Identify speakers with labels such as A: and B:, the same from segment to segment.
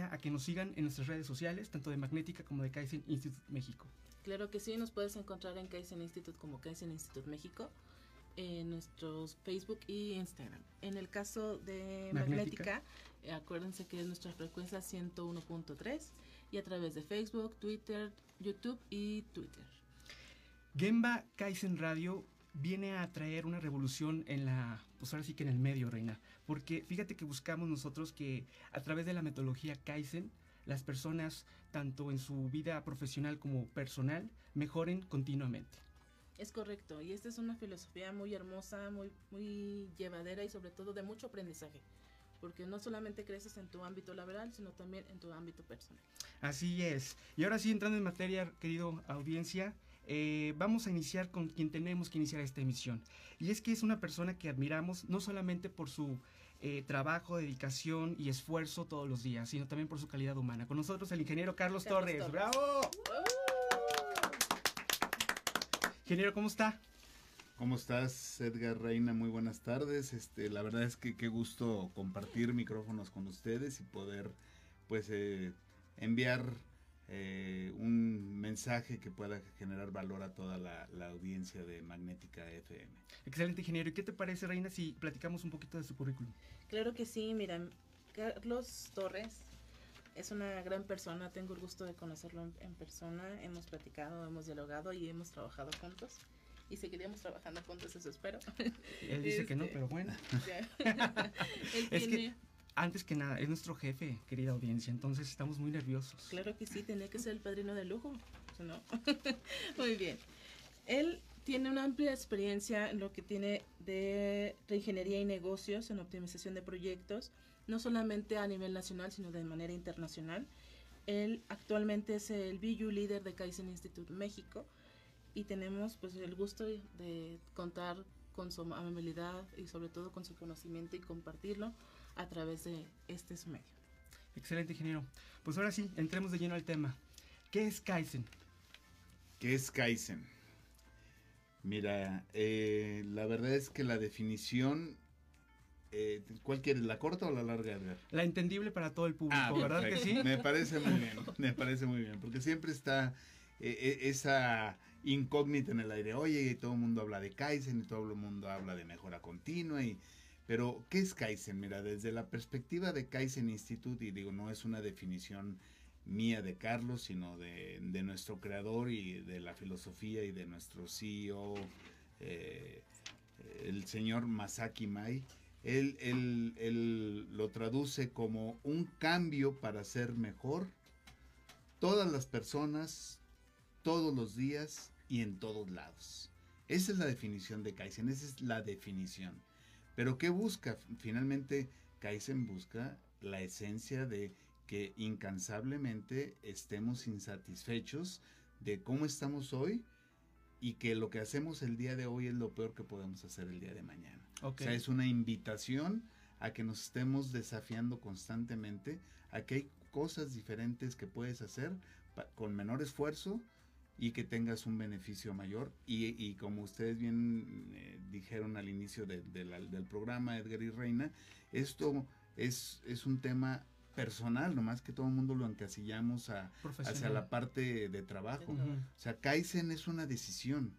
A: a que nos sigan en nuestras redes sociales, tanto de Magnética como de Kaizen Institute México.
B: Claro que sí, nos puedes encontrar en Kaizen Institute como Kaizen Institute México en nuestros Facebook y Instagram. En el caso de Magnética, eh, acuérdense que es nuestra frecuencia 101.3 y a través de Facebook, Twitter, YouTube y Twitter.
A: Gemba Kaizen Radio viene a traer una revolución en la, pues ahora sí que en el medio, Reina, porque fíjate que buscamos nosotros que a través de la metodología Kaizen, las personas, tanto en su vida profesional como personal, mejoren continuamente.
B: Es correcto, y esta es una filosofía muy hermosa, muy, muy llevadera y sobre todo de mucho aprendizaje, porque no solamente creces en tu ámbito laboral, sino también en tu ámbito personal.
A: Así es. Y ahora sí, entrando en materia, querido audiencia, eh, vamos a iniciar con quien tenemos que iniciar esta emisión. Y es que es una persona que admiramos no solamente por su eh, trabajo, dedicación y esfuerzo todos los días, sino también por su calidad humana. Con nosotros el ingeniero Carlos, Torres. ¡Bravo! Ingeniero, ¿cómo está?
C: ¿Cómo estás, Edgar Reina? Muy buenas tardes. Este, la verdad es que qué gusto compartir micrófonos con ustedes y poder, pues, eh, enviar eh, un mensaje que pueda generar valor a toda la, la, audiencia de Magnética FM.
A: Excelente, ingeniero. ¿Y qué te parece, Reina, si platicamos un poquito de su currículum?
B: Claro que sí. Mira, Carlos Torres es una gran persona, tengo el gusto de conocerlo en, persona, hemos platicado, hemos dialogado y hemos trabajado juntos. Y seguiríamos trabajando juntos, eso espero.
A: Él dice que no, este, pero bueno. es que antes que nada, es nuestro jefe, querida audiencia, entonces estamos muy nerviosos.
B: Claro que sí, tenía que ser el padrino de lujo, ¿no? muy bien. Él tiene una amplia experiencia en lo que tiene de reingeniería y negocios, en optimización de proyectos, no solamente a nivel nacional, sino de manera internacional. Él actualmente es el BU líder de Kaizen Institute México y tenemos pues el gusto de contar con su amabilidad y sobre todo con su conocimiento y compartirlo a través de este su medio.
A: Excelente, ingeniero. Pues ahora sí, entremos de lleno al tema. ¿Qué es Kaizen?
C: ¿Qué es Kaizen? Mira, eh, la verdad es que la definición eh, ¿Cuál quieres, la corta o la larga,
A: La entendible para todo el público, ah, ¿verdad que sí?
C: Me parece muy bien, me parece muy bien, porque siempre está eh, eh, esa incógnita en el aire. Oye, todo el mundo habla de Kaizen y todo el mundo habla de mejora continua y pero, ¿qué es Kaizen? Mira, desde la perspectiva de Kaizen Institute, y digo, no es una definición mía de Carlos, sino de, nuestro creador y de la filosofía y de nuestro CEO, eh, el señor Masaki Mai, él, él, lo traduce como un cambio para ser mejor todas las personas, todos los días y en todos lados. Esa es la definición de Kaizen, esa es la definición. Pero ¿qué busca? Finalmente, Kaizen busca la esencia de que incansablemente estemos insatisfechos de cómo estamos hoy y que lo que hacemos el día de hoy es lo peor que podemos hacer el día de mañana. O sea, es una invitación a que nos estemos desafiando constantemente, a que hay cosas diferentes que puedes hacer con menor esfuerzo y que tengas un beneficio mayor. Y, como ustedes bien eh, dijeron al inicio del programa, Edgar y Reina, esto es, es un tema personal, nomás que todo el mundo lo encasillamos a, hacia la parte de trabajo. O sea, Kaizen es una decisión.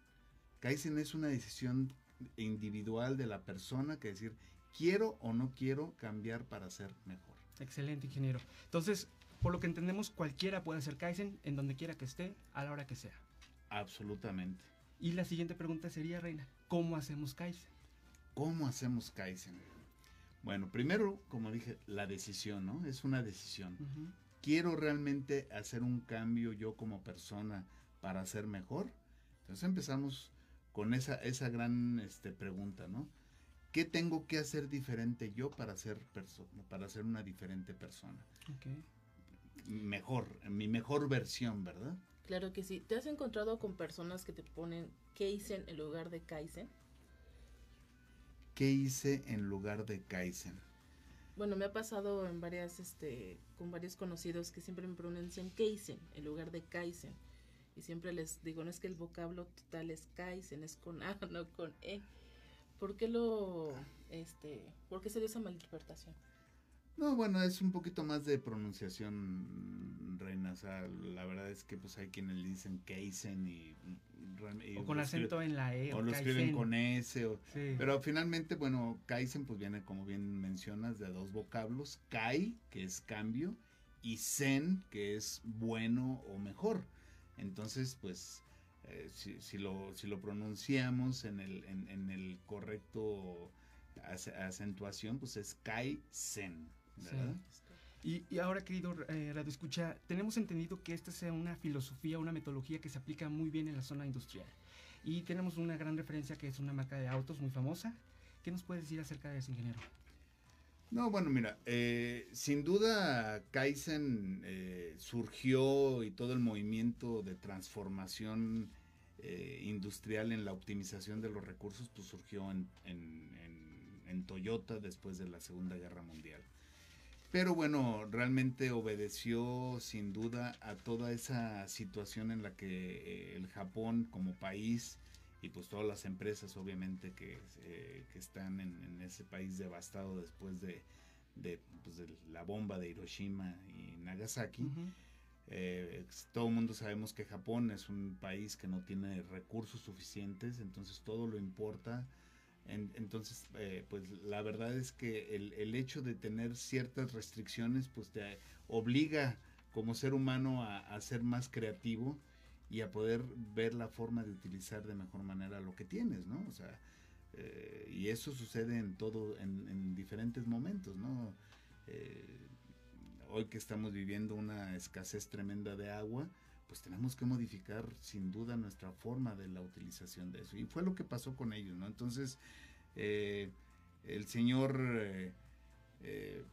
C: Kaizen es una decisión individual de la persona que decir, quiero o no quiero cambiar para ser mejor.
A: Excelente, ingeniero. Entonces, por lo que entendemos, cualquiera puede hacer Kaizen en donde quiera que esté, a la hora que sea.
C: Absolutamente.
A: Y la siguiente pregunta sería, Reina, ¿cómo hacemos Kaizen?
C: ¿Cómo hacemos Kaizen? Bueno, primero, como dije, la decisión, ¿no? Es una decisión. ¿Quiero realmente hacer un cambio yo como persona para ser mejor? Entonces empezamos con esa, esa gran este, pregunta, ¿no? ¿Qué tengo que hacer diferente yo para ser, para ser una diferente persona? Mejor, mi mejor versión, ¿verdad?
B: Claro que sí. ¿Te has encontrado con personas que te ponen Kaizen en lugar de Kaizen?
C: ¿qué hice en lugar de Kaizen?
B: Bueno, me ha pasado en varias, este, con varios conocidos que siempre me pronuncian Kaizen en lugar de Kaizen. Y siempre les digo, no es que el vocablo total es Kaizen, es con A, no con E. ¿Por qué lo, este, por qué se dio esa malinterpretación?
C: No, bueno, es un poquito más de pronunciación, Reina. O sea, la verdad es que pues hay quienes le dicen Kaizen y,
A: y o con acento en la E.
C: O, lo escriben con S. O, Pero finalmente, bueno, Kaizen pues viene, como bien mencionas, de dos vocablos. Kai, que es cambio, y Zen, que es bueno o mejor. Entonces, pues, eh, si, si, lo, si lo pronunciamos en el, en, en el correcto acentuación, pues es
A: Y, ahora, querido eh, Radio Escucha, tenemos entendido que esta sea una filosofía, una metodología que se aplica muy bien en la zona industrial. Y tenemos una gran referencia que es una marca de autos muy famosa. ¿Qué nos puedes decir acerca de eso, ingeniero?
C: No, bueno, mira, eh, sin duda Kaizen eh, surgió y todo el movimiento de transformación eh, industrial en la optimización de los recursos, pues surgió en, en Toyota después de la Segunda Guerra Mundial. Pero bueno, realmente obedeció sin duda a toda esa situación en la que eh, el Japón como país y pues todas las empresas obviamente que, eh, que están en, ese país devastado después de, de, pues, la bomba de Hiroshima y Nagasaki. Eh, todo el mundo sabemos que Japón es un país que no tiene recursos suficientes, entonces todo lo importa entonces, eh, pues la verdad es que el, el, hecho de tener ciertas restricciones, pues te obliga como ser humano a, ser más creativo y a poder ver la forma de utilizar de mejor manera lo que tienes, ¿no? O sea, eh, y eso sucede en todo, en, diferentes momentos, ¿no? Eh, hoy que estamos viviendo una escasez tremenda de agua, pues tenemos que modificar sin duda nuestra forma de la utilización de eso. Y fue lo que pasó con ellos, ¿no? Entonces, eh, el señor eh, eh,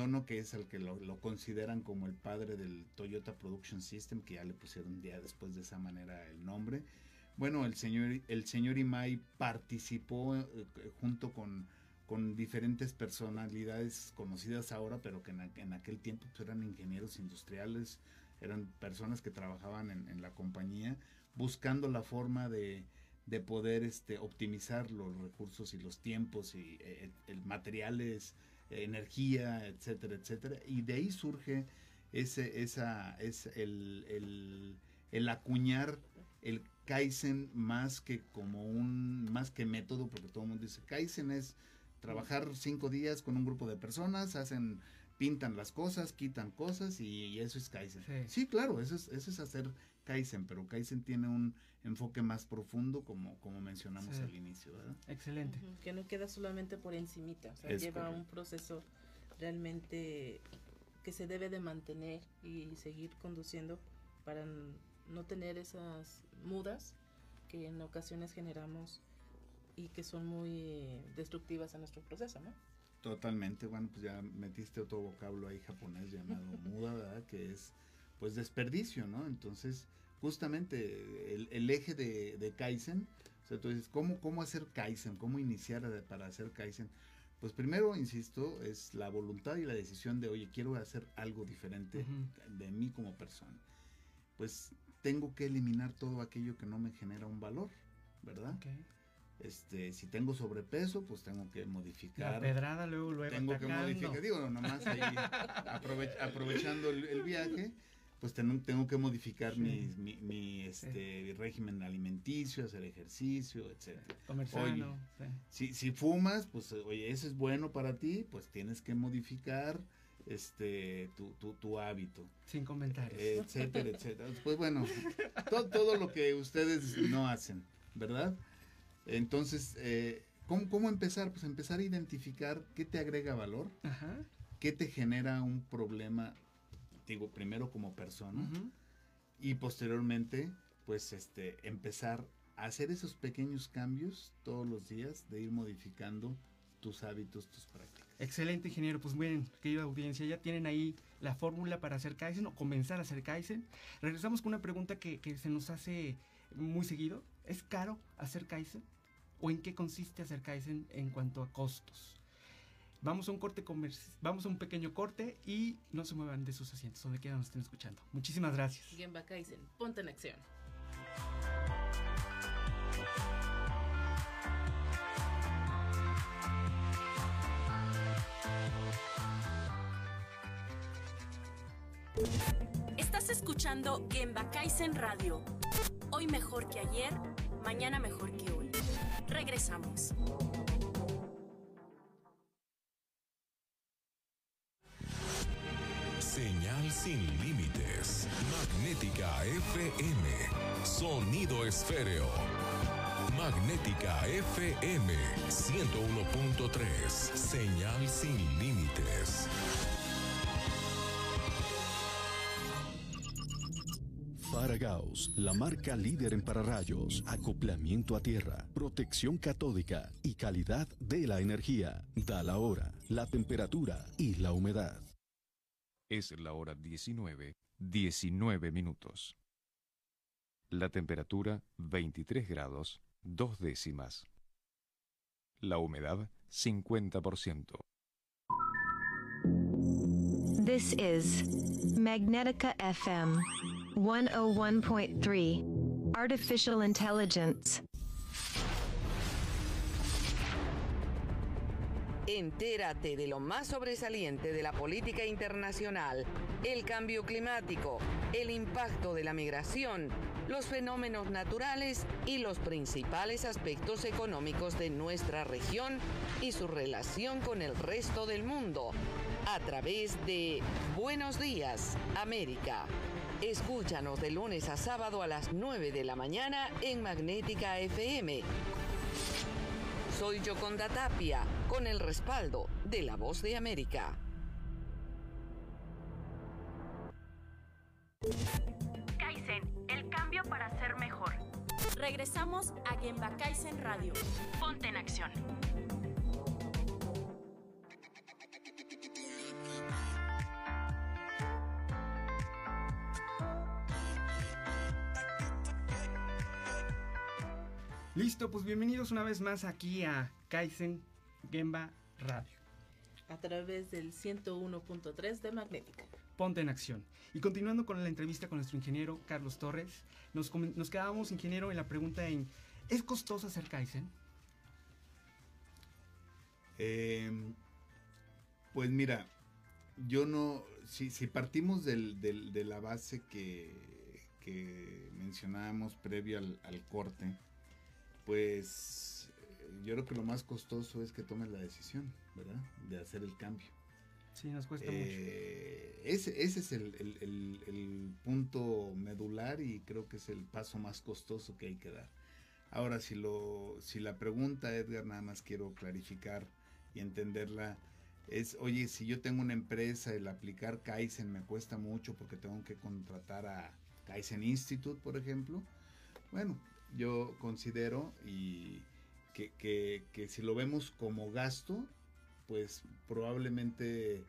C: Ono, que es el que lo, consideran como el padre del Toyota Production System, que ya le pusieron día después de esa manera el nombre. Bueno, el señor, el señor Imai participó junto con, con diferentes personalidades conocidas ahora, pero que en, aquel tiempo pues, eran ingenieros industriales, eran personas que trabajaban en, la compañía buscando la forma de, poder este, optimizar los recursos y los tiempos y eh, el materiales, energía, etcétera, etcétera. Y de ahí surge ese, esa, es el, el, acuñar el Kaizen más que como un, más que método, porque todo el mundo dice Kaizen es trabajar cinco días con un grupo de personas, hacen pintan las cosas, quitan cosas y, eso es Kaizen. Sí. claro, eso es, eso es hacer Kaizen, pero Kaizen tiene un enfoque más profundo como, como mencionamos al inicio, ¿verdad?
A: Excelente.
B: que no queda solamente por encimita, o sea, lleva un proceso realmente que se debe de mantener y seguir conduciendo para no tener esas mudas que en ocasiones generamos y que son muy destructivas a nuestro proceso, ¿no?
C: Totalmente, bueno, pues ya metiste otro vocablo ahí japonés llamado muda, ¿verdad? Que es pues desperdicio, ¿no? Entonces, justamente el, eje de, de, Kaizen, o sea, entonces, ¿cómo, ¿cómo hacer Kaizen? ¿Cómo iniciar para hacer Kaizen? Pues primero, insisto, es la voluntad y la decisión de, oye, quiero hacer algo diferente de mí como persona. Pues tengo que eliminar todo aquello que no me genera un valor, ¿verdad? Este, si tengo sobrepeso, pues tengo que modificar.
A: La pedrada luego, luego
C: Tengo que modificar, digo, nomás ahí aprovechando el, viaje, pues tengo, tengo que modificar mi, mi, este, régimen alimenticio, hacer ejercicio, etcétera.
A: Comer
C: si, si fumas, pues oye, eso es bueno para ti, pues tienes que modificar este tu, tu, tu hábito.
A: Sin comentarios.
C: etcétera, etcétera. Pues bueno, todo, todo lo que ustedes no hacen, ¿verdad? Entonces, eh, ¿cómo, empezar? Pues empezar a identificar qué te agrega valor, qué te genera un problema, digo, primero como persona, y posteriormente, pues este, empezar a hacer esos pequeños cambios todos los días, de ir modificando tus hábitos, tus prácticas.
A: Excelente, ingeniero. Pues bien, querida audiencia, ya tienen ahí la fórmula para hacer Kaizen o comenzar a hacer Kaizen. Regresamos con una pregunta que, que se nos hace muy seguido. ¿Es caro hacer Kaizen? ¿O en qué consiste hacer Kaizen en cuanto a costos? Vamos a un corte vamos a un pequeño corte y no se muevan de sus asientos, donde quieran nos estén escuchando. Muchísimas gracias.
B: Gemba Kaizen, ponte en acción.
D: Estás escuchando Gemba Kaizen Radio. Hoy mejor que ayer, mañana mejor que hoy. Regresamos.
E: Señal sin límites. Magnética FM. Sonido esféreo. Magnética FM 101.3. Señal sin límites.
F: Faragaos, la marca líder en pararrayos, acoplamiento a tierra, protección catódica y calidad de la energía. Da la hora, la temperatura y la humedad.
G: Es la hora 19, 19 minutos. La temperatura 23 grados, dos décimas. La humedad 50%.
H: This is Magnetica FM 101.3 Artificial Intelligence.
I: Entérate de lo más sobresaliente de la política internacional, el cambio climático, el impacto de la migración, los fenómenos naturales y los principales aspectos económicos de nuestra región y su relación con el resto del mundo a través de Buenos Días, América. Escúchanos de lunes a sábado a las 9 de la mañana en Magnética FM. Soy Yoconda Tapia, con el respaldo de La Voz de América.
D: Kaizen, el cambio para ser mejor. Regresamos a Gemba Kaizen Radio. Ponte en acción.
A: Listo, pues bienvenidos una vez más aquí a Kaizen Gemba Radio.
B: A través del 101.3 de Magnética.
A: Ponte en acción. Y continuando con la entrevista con nuestro ingeniero Carlos Torres, nos, quedábamos, ingeniero, en la pregunta en, ¿es costoso hacer Kaizen?
C: Eh, pues mira, yo no, si, si partimos del- del- de la base que, que mencionábamos previo al, al corte, pues eh, yo creo que lo más costoso es que tomes la decisión, ¿verdad? De hacer el cambio.
A: Sí, nos cuesta
C: Eh, ese, ese es el, el- el- el punto medular y creo que es el paso más costoso que hay que dar. Ahora, si, lo, si la pregunta, Edgar, nada más quiero clarificar y entenderla, es, oye, si yo tengo una empresa, el aplicar Kaizen me cuesta mucho porque tengo que contratar a Kaizen Institute, por ejemplo. Bueno, yo considero y que, que- que si lo vemos como gasto, pues probablemente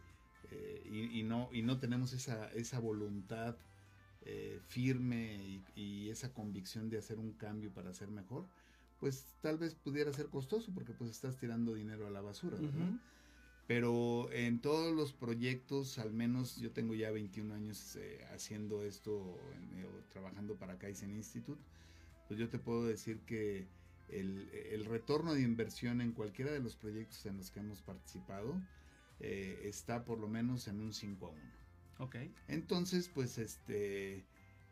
C: eh, y, y no, y no tenemos esa, esa voluntad eh, firme y, y esa convicción de hacer un cambio para ser mejor, pues tal vez pudiera ser costoso porque pues estás tirando dinero a la basura. Pero en todos los proyectos, al menos yo tengo ya 21 años eh, haciendo esto, en- o trabajando para Kaizen Institute, pues yo te puedo decir que el, el retorno de inversión en cualquiera de los proyectos en los que hemos participado eh, está por lo menos en un 5 a 1.
A: Ok.
C: Entonces, pues este,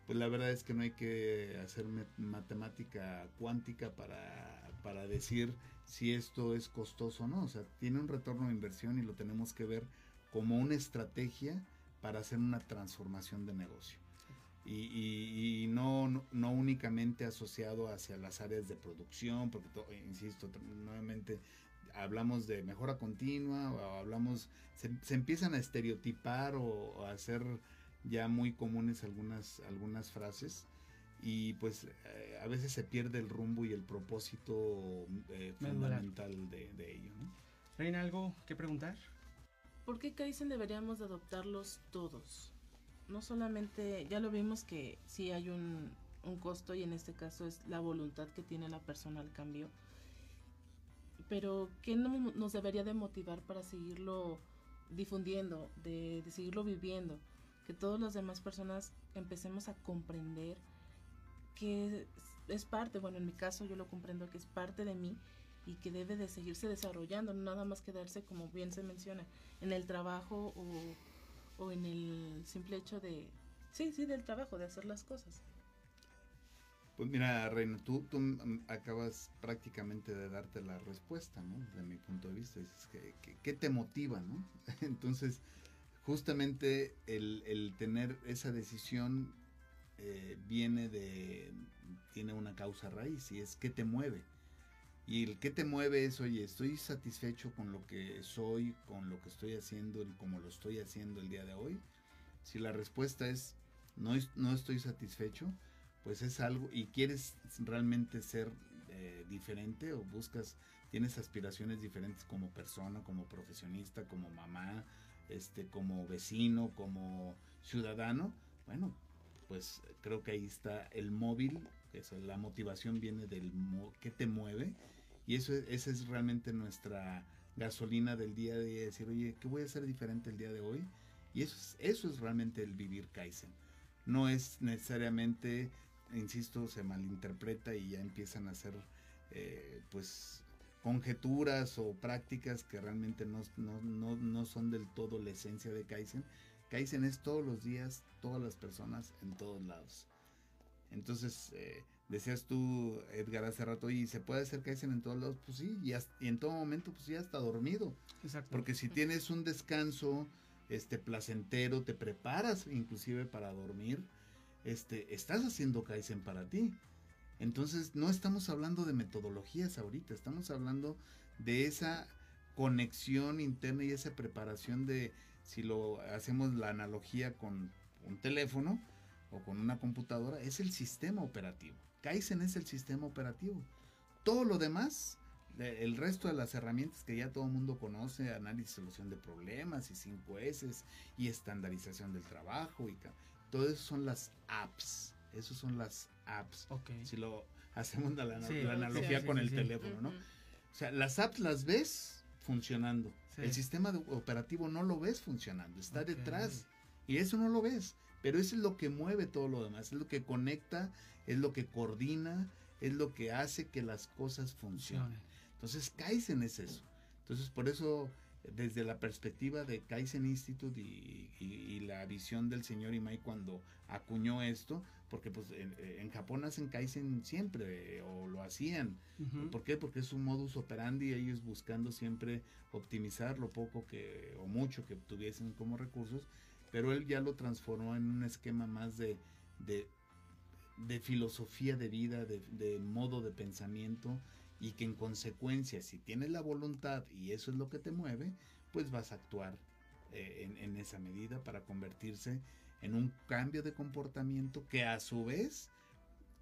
C: pues la verdad es que no hay que hacer matemática cuántica para, para decir si esto es costoso o no. O sea, tiene un retorno de inversión y lo tenemos que ver como una estrategia para hacer una transformación de negocio. Y, y- y no, no, no únicamente asociado hacia las áreas de producción, porque, to- insisto, nuevamente hablamos de mejora continua o hablamos, se, se empiezan a estereotipar o, o a hacer ya muy comunes algunas, algunas frases y pues eh, a veces se pierde el rumbo y el propósito eh, fundamental de, de ello. ¿no?
A: Reina, ¿algo que preguntar?
B: ¿Por qué Kaizen deberíamos de adoptarlos todos? No solamente, ya lo vimos que sí hay un, un costo y en este caso es la voluntad que tiene la persona al cambio. Pero ¿qué no- nos debería de motivar para seguirlo difundiendo, de, de seguirlo viviendo? Que todas las demás personas empecemos a comprender que es, parte, bueno, en mi caso yo lo comprendo que es parte de mí y que debe de seguirse desarrollando, nada más quedarse, como bien se menciona, en el trabajo o, o en el simple hecho de, sí, sí, del trabajo, de hacer las cosas.
C: Pues mira, Reina, tú, tú acabas prácticamente de darte la respuesta, ¿no? De mi punto de vista, dices que, que- ¿qué te motiva, no? Entonces, justamente el, el tener esa decisión eh, viene de, tiene una causa raíz y es qué te mueve. Y el que te mueve es, oye, estoy satisfecho con lo que soy, con lo que estoy haciendo, y como lo estoy haciendo el día de hoy. Si la respuesta es, no, no estoy satisfecho, pues es algo y quieres realmente ser eh, diferente o buscas tienes aspiraciones diferentes como persona como profesionista como mamá este como vecino como ciudadano bueno pues creo que ahí está el móvil que es la motivación viene del que te mueve y eso es- esa es realmente nuestra gasolina del día de día decir oye qué voy a hacer diferente el día de hoy y eso es eso es realmente el vivir kaizen no es necesariamente insisto, se malinterpreta y ya empiezan a hacer eh, pues conjeturas o prácticas que realmente no, no, no, no son del todo la esencia de Kaizen. Kaizen es todos los días, todas las personas, en todos lados. Entonces, eh, decías tú, Edgar, hace rato, y se puede hacer Kaizen en todos lados, pues sí, y, hasta- y en todo momento, pues ya está dormido.
A: Exacto.
C: Porque si tienes un descanso este placentero, te preparas inclusive para dormir, este, estás haciendo Kaizen para ti. Entonces, no estamos hablando de metodologías ahorita, estamos hablando de esa conexión interna y esa preparación de, si lo hacemos la analogía con un teléfono o con una computadora, es el sistema operativo. Kaizen es el sistema operativo. Todo lo demás, de- el resto de las herramientas que ya todo el mundo conoce, análisis y solución de problemas y 5 S y estandarización del trabajo y todo eso son las apps. Esos son las apps.
A: Ok.
C: Si lo hacemos la, la-
A: Sí.
C: la analogía
A: Sí, sí,
C: con
A: sí,
C: el
A: sí.
C: teléfono, ¿no?
B: Ujú.
C: O sea, las apps las ves funcionando.
A: Sí.
C: El sistema operativo no lo ves funcionando, está
A: Ok.
C: detrás. Y eso no lo ves. Pero eso es lo que mueve todo lo demás, es lo que conecta, es lo que coordina, es lo que hace que las cosas funcionen.
A: Funcione.
C: Entonces, Kaizen es eso. Entonces, por eso, desde la perspectiva de Kaizen Institute y, y- y la visión del señor Imai cuando acuñó esto, porque pues en, en Japón hacen Kaizen siempre, o lo hacían.
A: Ujú.
C: ¿Por qué? Porque es un modus operandi, ellos buscando siempre optimizar lo poco que, o mucho que tuviesen como recursos, pero él ya lo transformó en un esquema más de, de, filosofía de vida, de, modo de pensamiento, y que en consecuencia, si tienes la voluntad y eso es lo que te mueve, pues vas a actuar eh, en, en esa medida para convertirse en un cambio de comportamiento que a su vez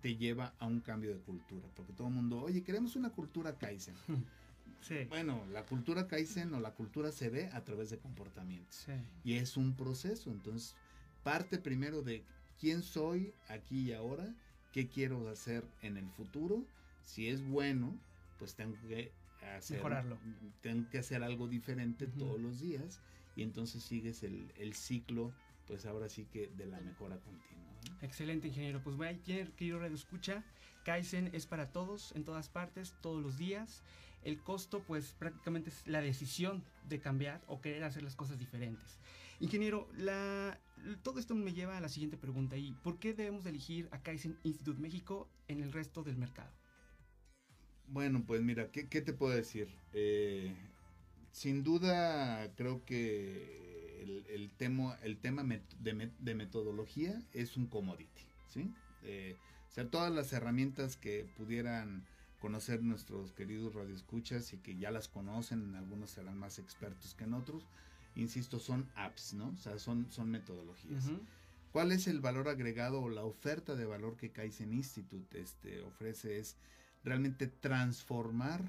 C: te lleva a un cambio de cultura. Porque todo el mundo, oye, queremos una cultura Kaizen.
A: Sí.
C: Bueno, la cultura Kaizen o la cultura se ve a través de comportamientos.
A: Sí.
C: Y es un proceso. Entonces, parte primero de quién soy aquí y ahora, qué quiero hacer en el futuro. Si es bueno, pues tengo que hacer,
A: Mejorarlo.
C: Tengo que hacer algo diferente
A: Ujú.
C: todos los días. Y entonces sigues el, el ciclo, pues ahora sí que de la mejora continua.
A: Excelente, ingeniero. Pues bueno, querido Radio Escucha. Kaizen es para todos, en todas partes, todos los días. El costo, pues prácticamente es la decisión de cambiar o querer hacer las cosas diferentes. Ingeniero, la, todo esto me lleva a la siguiente pregunta. ¿Y por qué debemos de elegir a Kaizen Institute México en el resto del mercado?
C: Bueno, pues mira, ¿qué, qué te puedo decir? Eh, sin duda, creo que el, el tema, el tema de, de metodología es un commodity, ¿sí? Eh, o sea, todas las herramientas que pudieran conocer nuestros queridos radioescuchas y que ya las conocen, algunos serán más expertos que en otros, insisto, son apps, ¿no? O sea, son, son metodologías. ¿Cuál es el valor agregado o la oferta de valor que Kaizen Institute este, ofrece? Es realmente transformar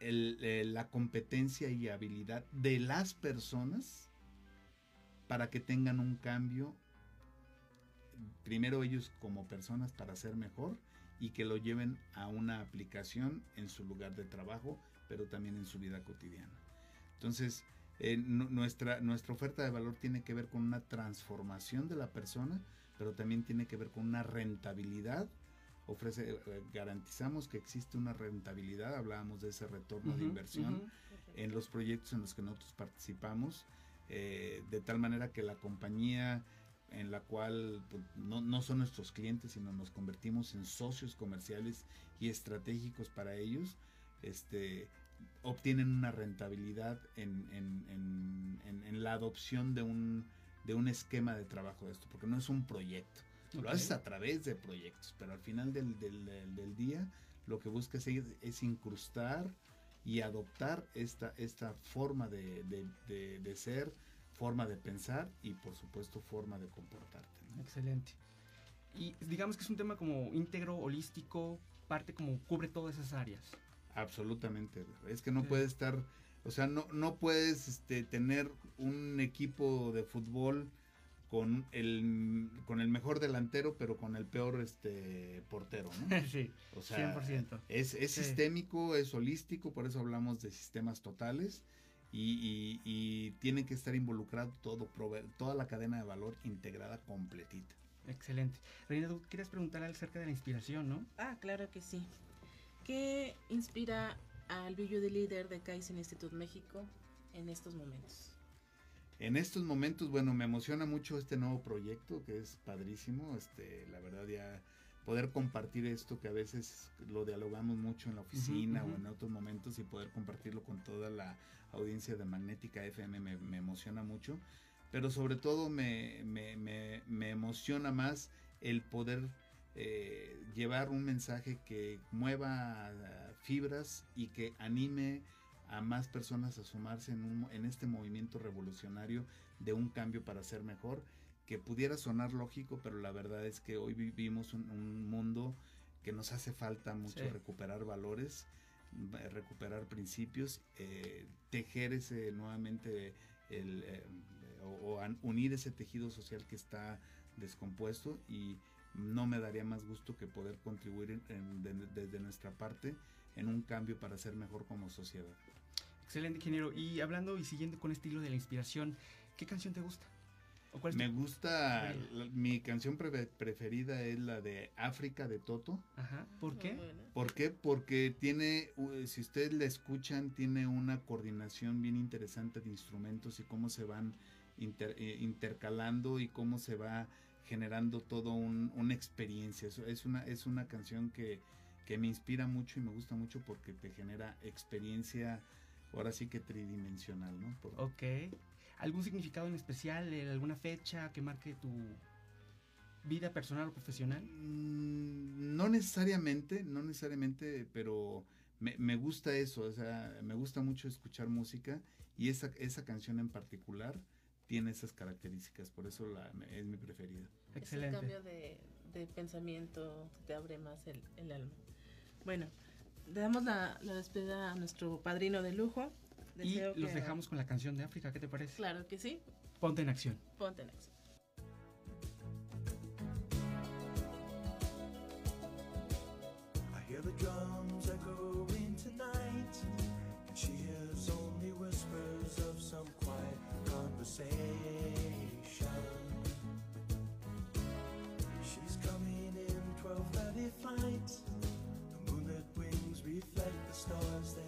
C: el- eh, la competencia y habilidad de las personas para que tengan un cambio, primero ellos como personas para ser mejor y que lo lleven a una aplicación en su lugar de trabajo, pero también en su vida cotidiana. Entonces, eh, nu- nuestra, nuestra oferta de valor tiene que ver con una transformación de la persona, pero también tiene que ver con una rentabilidad. Ofrece, eh, garantizamos que existe una rentabilidad, hablábamos de ese retorno de inversión en los proyectos en los que nosotros participamos. eh, de tal manera que la compañía en la cual pues, no, no, son nuestros clientes, sino nos convertimos en socios comerciales y estratégicos para ellos, este, obtienen una rentabilidad en, en, en, en la adopción de un, de un esquema de trabajo de esto, porque no es un proyecto. Lo haces a través de proyectos, pero al final del, del, del día lo que buscas es, es, incrustar y adoptar esta, esta forma de, de, de, ser, forma de pensar y por supuesto forma de comportarte. ¿no?
A: Excelente. Y digamos que es un tema como íntegro, holístico, parte como cubre todas esas áreas.
C: Absolutamente. Es que no sí. puede estar, o sea, no, no puedes este, tener un equipo de fútbol con el con el mejor delantero pero con el peor este portero ¿no?
A: sí
C: o sea
A: 100%.
C: es, es sí. sistémico es holístico por eso hablamos de sistemas totales y, y, y tiene que estar involucrado todo toda la cadena de valor integrada completita.
A: Excelente. Reina tú quieres preguntar acerca de la inspiración no
B: ah claro que sí. Qué inspira al billo de líder de Kaizen Institute México en estos momentos
C: en estos momentos, bueno, me emociona mucho este nuevo proyecto que es padrísimo. Este, la verdad ya poder compartir esto que a veces lo dialogamos mucho en la oficina uh -huh, uh -huh. o en otros momentos y poder compartirlo con toda la audiencia de Magnética FM me, me emociona mucho. Pero sobre todo me, me, me, emociona más el poder eh, llevar un mensaje que mueva fibras y que anime a más personas a sumarse en, un, en este movimiento revolucionario de un cambio para ser mejor, que pudiera sonar lógico, pero la verdad es que hoy vivimos un, un mundo que nos hace falta mucho sí. recuperar valores, recuperar principios, eh, tejer ese nuevamente el, eh, o, o, unir ese tejido social que está descompuesto y no me daría más gusto que poder contribuir en, en, de, desde nuestra parte en un cambio para ser mejor como sociedad.
A: Excelente, ingeniero. Y hablando y siguiendo con el estilo de la inspiración, ¿qué canción te gusta?
C: ¿O cuál es Me tu... gusta, la, mi canción pre preferida es la de África de Toto.
A: Ajá. ¿Por qué?
C: ¿Por qué? Porque tiene, si ustedes la escuchan, tiene una coordinación bien interesante de instrumentos y cómo se van inter, eh, intercalando y cómo se va generando todo un, una experiencia. Es una, es una canción que, que me inspira mucho y me gusta mucho porque te genera experiencia ahora sí que tridimensional, ¿no?
A: Por... Ok. ¿Algún significado en especial, alguna fecha que marque tu vida personal o profesional?
C: Mm, no necesariamente, no necesariamente, pero me, me, gusta eso, o sea, me gusta mucho escuchar música y esa, esa canción en particular tiene esas características, por eso la, es mi preferida.
B: Excelente. Es un cambio de, de pensamiento te abre más el, el alma. Bueno, le damos la, la, despedida a nuestro padrino de lujo.
A: Deseo y los que... dejamos con la canción de África, ¿qué te parece?
B: Claro que sí.
A: Ponte en acción.
B: Ponte en acción.
J: I hear the drums echoing tonight. And she hears only whispers of some quiet conversation. She's coming in 12:30 flight. reflect the stars that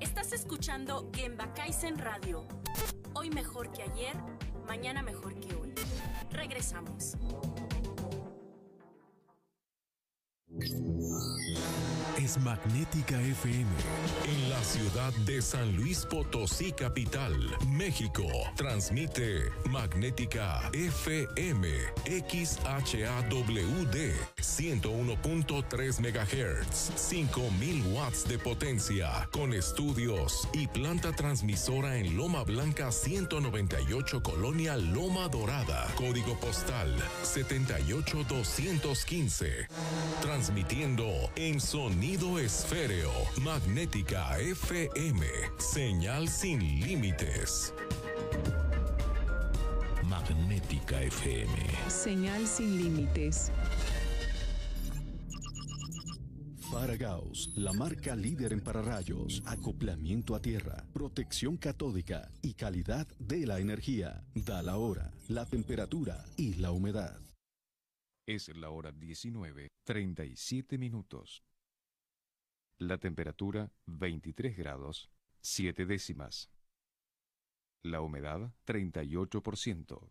D: Estás escuchando Gemba Kaizen Radio. Hoy mejor que ayer, mañana mejor que hoy. Regresamos.
E: Es Magnética FM. En la ciudad de San Luis Potosí, capital, México. Transmite Magnética FM. XHAWD. 101.3 MHz. 5000 watts de potencia. Con estudios y planta transmisora en Loma Blanca 198, Colonia Loma Dorada. Código postal 78215. Transmitiendo en sonido esféreo. Magnética FM. Señal sin límites. Magnética FM.
K: Señal sin límites.
F: Faragaos, la marca líder en pararrayos, acoplamiento a tierra, protección catódica y calidad de la energía. Da la hora, la temperatura y la humedad.
G: Es la hora 19, 37 minutos. La temperatura 23 grados, 7 décimas. La humedad 38%.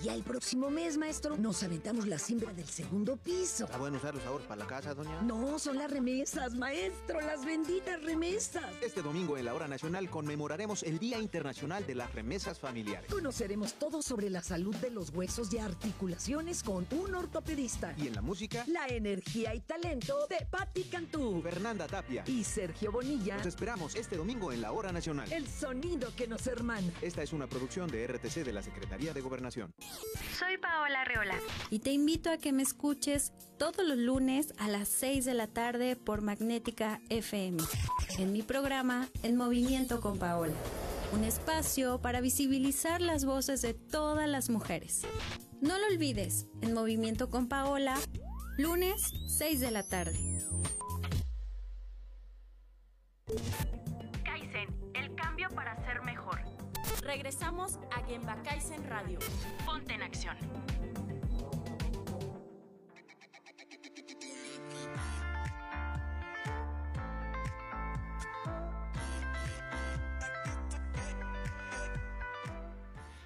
L: Y ya el próximo mes, maestro, nos aventamos la siembra del segundo piso.
M: ¿Está bueno usar los ahorros para la casa, doña?
L: No, son las remesas, maestro, las benditas remesas.
M: Este domingo en la Hora Nacional conmemoraremos el Día Internacional de las Remesas Familiares.
L: Conoceremos todo sobre la salud de los huesos y articulaciones con un ortopedista.
M: Y en la música,
L: La energía y talento de Patti Cantú
M: Fernanda Tapia.
L: y Sergio Bonilla.
M: Nos esperamos este domingo en la Hora Nacional.
L: El sonido que nos hermana.
M: Esta es una producción de RTC de la Secretaría de Gobernación.
N: Soy Paola Reola y te invito a que me escuches todos los lunes a las 6 de la tarde por Magnética FM en mi programa El Movimiento con Paola. Un espacio para visibilizar las voces de todas las mujeres. No lo olvides, El Movimiento con Paola, lunes 6 de la tarde.
D: Regresamos a Gemba Kaizen Radio. Ponte en acción.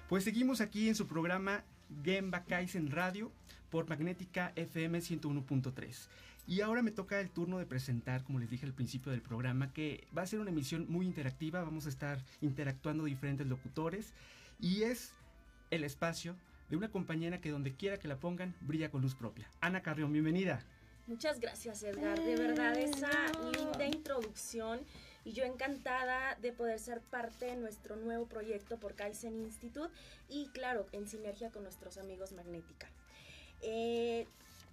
A: Pues seguimos aquí en su programa Gemba Kaizen Radio por Magnética FM 101.3. Y ahora me toca el turno de presentar, como les dije al principio del programa, que va a ser una emisión muy interactiva. Vamos a estar interactuando diferentes locutores. Y es el espacio de una compañera que donde quiera que la pongan, brilla con luz propia. Ana Carrión, bienvenida.
O: Muchas gracias, Edgar. De verdad, esa linda introducción. Y yo encantada de poder ser parte de nuestro nuevo proyecto por Kaizen Institute y, claro, en sinergia con nuestros amigos Magnética. Eh,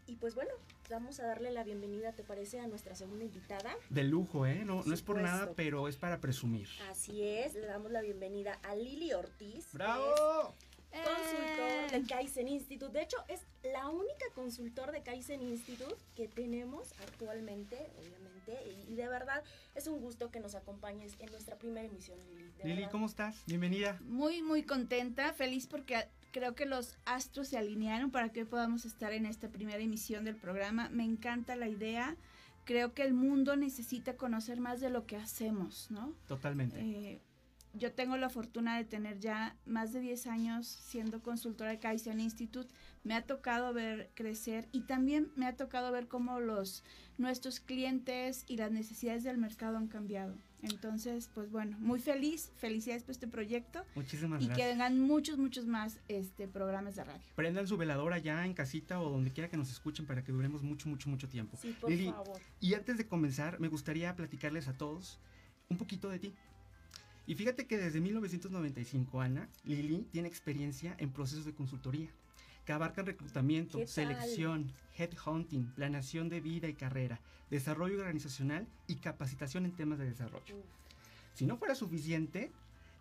O: y pues bueno, vamos a darle la bienvenida, ¿te parece, a nuestra segunda invitada?
A: De lujo, ¿eh? No, no es por nada, pero es para presumir.
O: Así es, le damos la bienvenida a Lili Ortiz.
A: ¡Bravo!
O: Consultor de Kaizen Institute. De hecho, es la única consultor de Kaizen Institute que tenemos actualmente, obviamente. Y, y de verdad, es un gusto que nos acompañes en nuestra primera emisión, Lili. de
A: Lili,
O: verdad.
A: ¿cómo estás? Bienvenida.
P: Muy, muy contenta, feliz porque creo que los astros se alinearon para que hoy podamos estar en esta primera emisión del programa. Me encanta la idea. Creo que el mundo necesita conocer más de lo que hacemos, ¿no?
A: Totalmente.
P: Eh, yo tengo la fortuna de tener ya más de 10 años siendo consultora de Kaizen Institute. Me ha tocado ver crecer y también me ha tocado ver cómo los nuestros clientes y las necesidades del mercado han cambiado. Entonces, pues bueno, muy feliz, felicidades por este proyecto
A: Muchísimas
P: y que
A: gracias.
P: vengan muchos, muchos más este programas de radio.
A: Prendan su veladora ya en casita o donde quiera que nos escuchen para que duremos mucho, mucho, mucho tiempo.
O: Sí, por
A: Lili,
O: favor.
A: y antes de comenzar, me gustaría platicarles a todos un poquito de ti. Y fíjate que desde 1995, Ana, Lili tiene experiencia en procesos de consultoría que abarcan reclutamiento, selección, headhunting, planeación de vida y carrera, desarrollo organizacional y capacitación en temas de desarrollo. Si no fuera suficiente,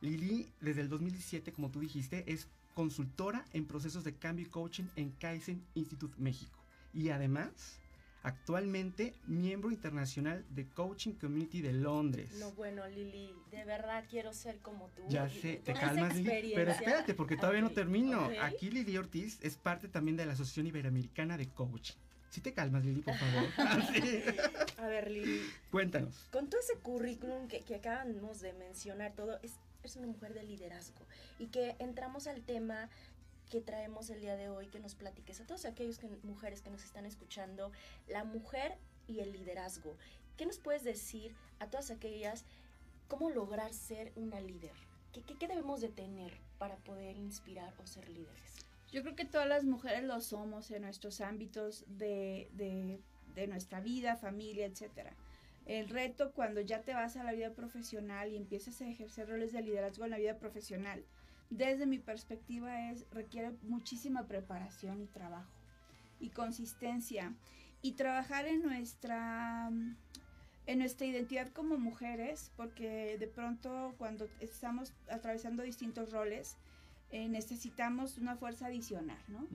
A: Lili, desde el 2017, como tú dijiste, es consultora en procesos de cambio y coaching en Kaizen Institute México. Y además, actualmente miembro internacional de Coaching Community de Londres.
O: No, bueno, Lili, de verdad quiero ser como tú.
A: Ya sé, te calmas, Lili. Pero espérate, porque todavía no termino. Aquí Lili Ortiz es parte también de la Asociación Iberoamericana de Coaching. Si te calmas, Lili, por favor. Sí.
O: A ver, Lili,
A: Cuéntanos.
O: con todo ese currículum que, que acabamos de mencionar, todo, es, es una mujer de liderazgo. Y que entramos al tema que traemos el día de hoy, que nos platiques a todos aquellos que, mujeres que nos están escuchando, la mujer y el liderazgo. ¿Qué nos puedes decir a todas aquellas cómo lograr ser una líder? ¿Qué, qué, debemos de tener para poder inspirar o ser líderes?
P: Yo creo que todas las mujeres lo somos en nuestros ámbitos de, de- de nuestra vida, familia, etcétera. El reto cuando ya te vas a la vida profesional y empiezas a ejercer roles de liderazgo en la vida profesional, desde mi perspectiva es requiere muchísima preparación y trabajo y consistencia y trabajar en nuestra en nuestra identidad como mujeres, porque de pronto cuando estamos atravesando distintos roles, eh, necesitamos una fuerza adicional, ¿no?